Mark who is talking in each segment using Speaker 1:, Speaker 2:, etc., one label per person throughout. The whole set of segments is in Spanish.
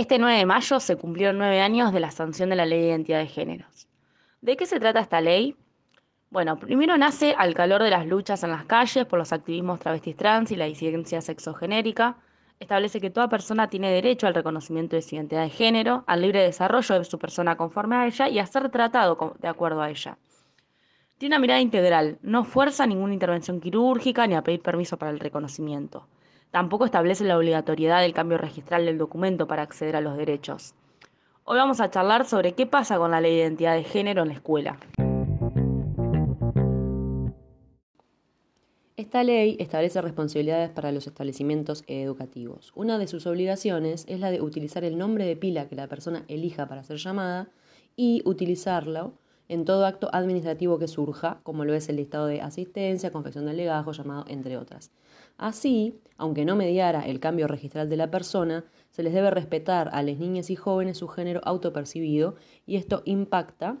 Speaker 1: Este 9 de mayo se cumplieron nueve años de la sanción de la Ley de Identidad de Géneros. ¿De qué se trata esta ley? Bueno, primero nace al calor de las luchas en las calles por los activismos travestis trans y la disidencia sexogenérica. Establece que toda persona tiene derecho al reconocimiento de su identidad de género, al libre desarrollo de su persona conforme a ella y a ser tratado de acuerdo a ella. Tiene una mirada integral, no fuerza ninguna intervención quirúrgica ni a pedir permiso para el reconocimiento. Tampoco establece la obligatoriedad del cambio registral del documento para acceder a los derechos. Hoy vamos a charlar sobre qué pasa con la ley de identidad de género en la escuela.
Speaker 2: Esta ley establece responsabilidades para los establecimientos educativos. Una de sus obligaciones es la de utilizar el nombre de pila que la persona elija para ser llamada y utilizarlo en todo acto administrativo que surja, como lo es el listado de asistencia, confección del legajo, llamado, entre otras. Así, aunque no mediara el cambio registral de la persona, se les debe respetar a las niñas y jóvenes su género autopercibido y esto impacta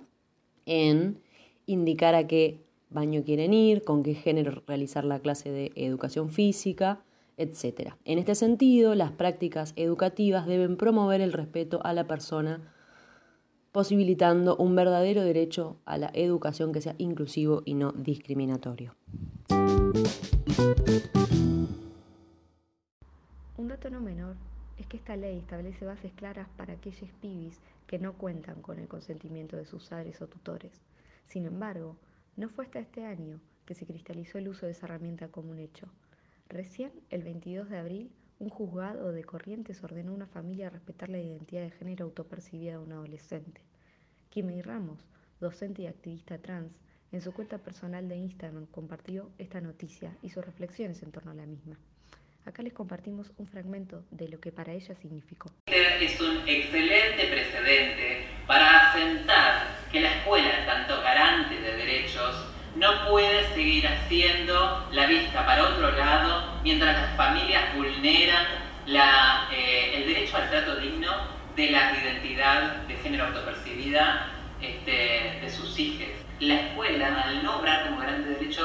Speaker 2: en indicar a qué baño quieren ir, con qué género realizar la clase de educación física, etc. En este sentido, las prácticas educativas deben promover el respeto a la persona, posibilitando un verdadero derecho a la educación que sea inclusivo y no discriminatorio.
Speaker 3: Un dato no menor es que esta ley establece bases claras para aquellos pibis que no cuentan con el consentimiento de sus padres o tutores. Sin embargo, no fue hasta este año que se cristalizó el uso de esa herramienta como un hecho. Recién, el 22 de abril, un juzgado de Corrientes ordenó a una familia respetar la identidad de género autopercibida de un adolescente. Kimmy Ramos, docente y activista trans, en su cuenta personal de Instagram compartió esta noticia y sus reflexiones en torno a la misma. Acá les compartimos un fragmento de lo que para ella significó.
Speaker 4: Es un excelente precedente para asentar que la escuela, tanto garante de derechos, no puede seguir haciendo la vista para otro lado mientras las familias vulneran eh, el derecho al trato digno de la identidad de género autopercibida este, de sus hijos. La escuela, al no obrar como garante de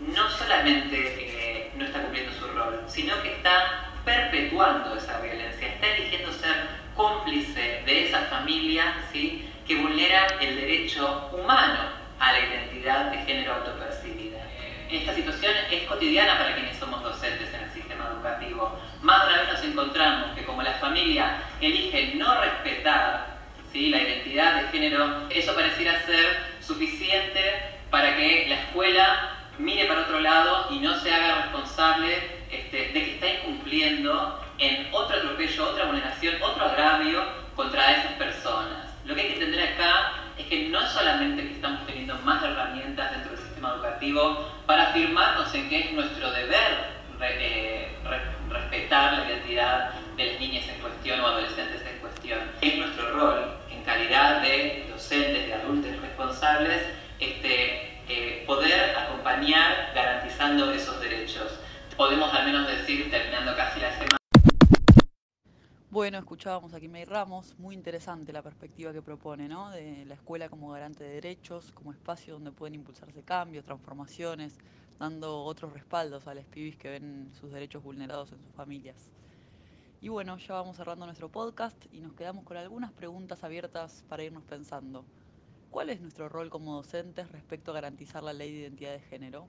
Speaker 4: no solamente eh, no está cumpliendo su rol, sino que está perpetuando esa violencia, está eligiendo ser cómplice de esa familia ¿sí? que vulnera el derecho humano a la identidad de género autopercibida. Esta situación es cotidiana para quienes somos docentes en el sistema Más de una vez nos encontramos que como la familia elige no respetar la identidad de género, eso pareciera ser suficiente para que la escuela mire para otro lado y no se haga responsable este, de que está incumpliendo en otro atropello, otra vulneración, otro agravio contra esas personas. Lo que hay que entender acá es que no solamente que estamos teniendo más herramientas dentro del sistema educativo para afirmarnos en que es nuestro deber eh, respetar la identidad de las niñas en cuestión o adolescentes en cuestión. Es nuestro rol en calidad de docentes, de adultos responsables, este, eh, poder acompañar garantizando esos derechos. Podemos al menos decir, terminando casi la semana.
Speaker 5: Bueno, escuchábamos aquí May Ramos, muy interesante la perspectiva que propone, ¿no? De la escuela como garante de derechos, como espacio donde pueden impulsarse cambios, transformaciones, dando otros respaldos a los pibis que ven sus derechos vulnerados en sus familias. Y bueno, ya vamos cerrando nuestro podcast y nos quedamos con algunas preguntas abiertas para irnos pensando. ¿Cuál es nuestro rol como docentes respecto a garantizar la ley de identidad de género?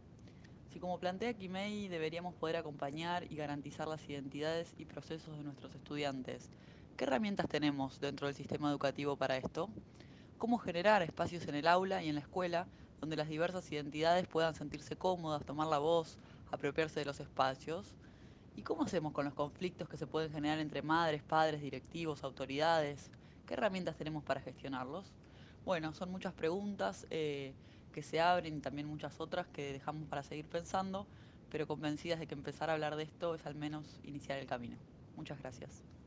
Speaker 5: Si como plantea Kimei deberíamos poder acompañar y garantizar las identidades y procesos de nuestros estudiantes, ¿qué herramientas tenemos dentro del sistema educativo para esto? ¿Cómo generar espacios en el aula y en la escuela donde las diversas identidades puedan sentirse cómodas, tomar la voz, apropiarse de los espacios? ¿Y cómo hacemos con los conflictos que se pueden generar entre madres, padres, directivos, autoridades? ¿Qué herramientas tenemos para gestionarlos? Bueno, son muchas preguntas eh, que se abren y también muchas otras que dejamos para seguir pensando, pero convencidas de que empezar a hablar de esto es al menos iniciar el camino. Muchas gracias.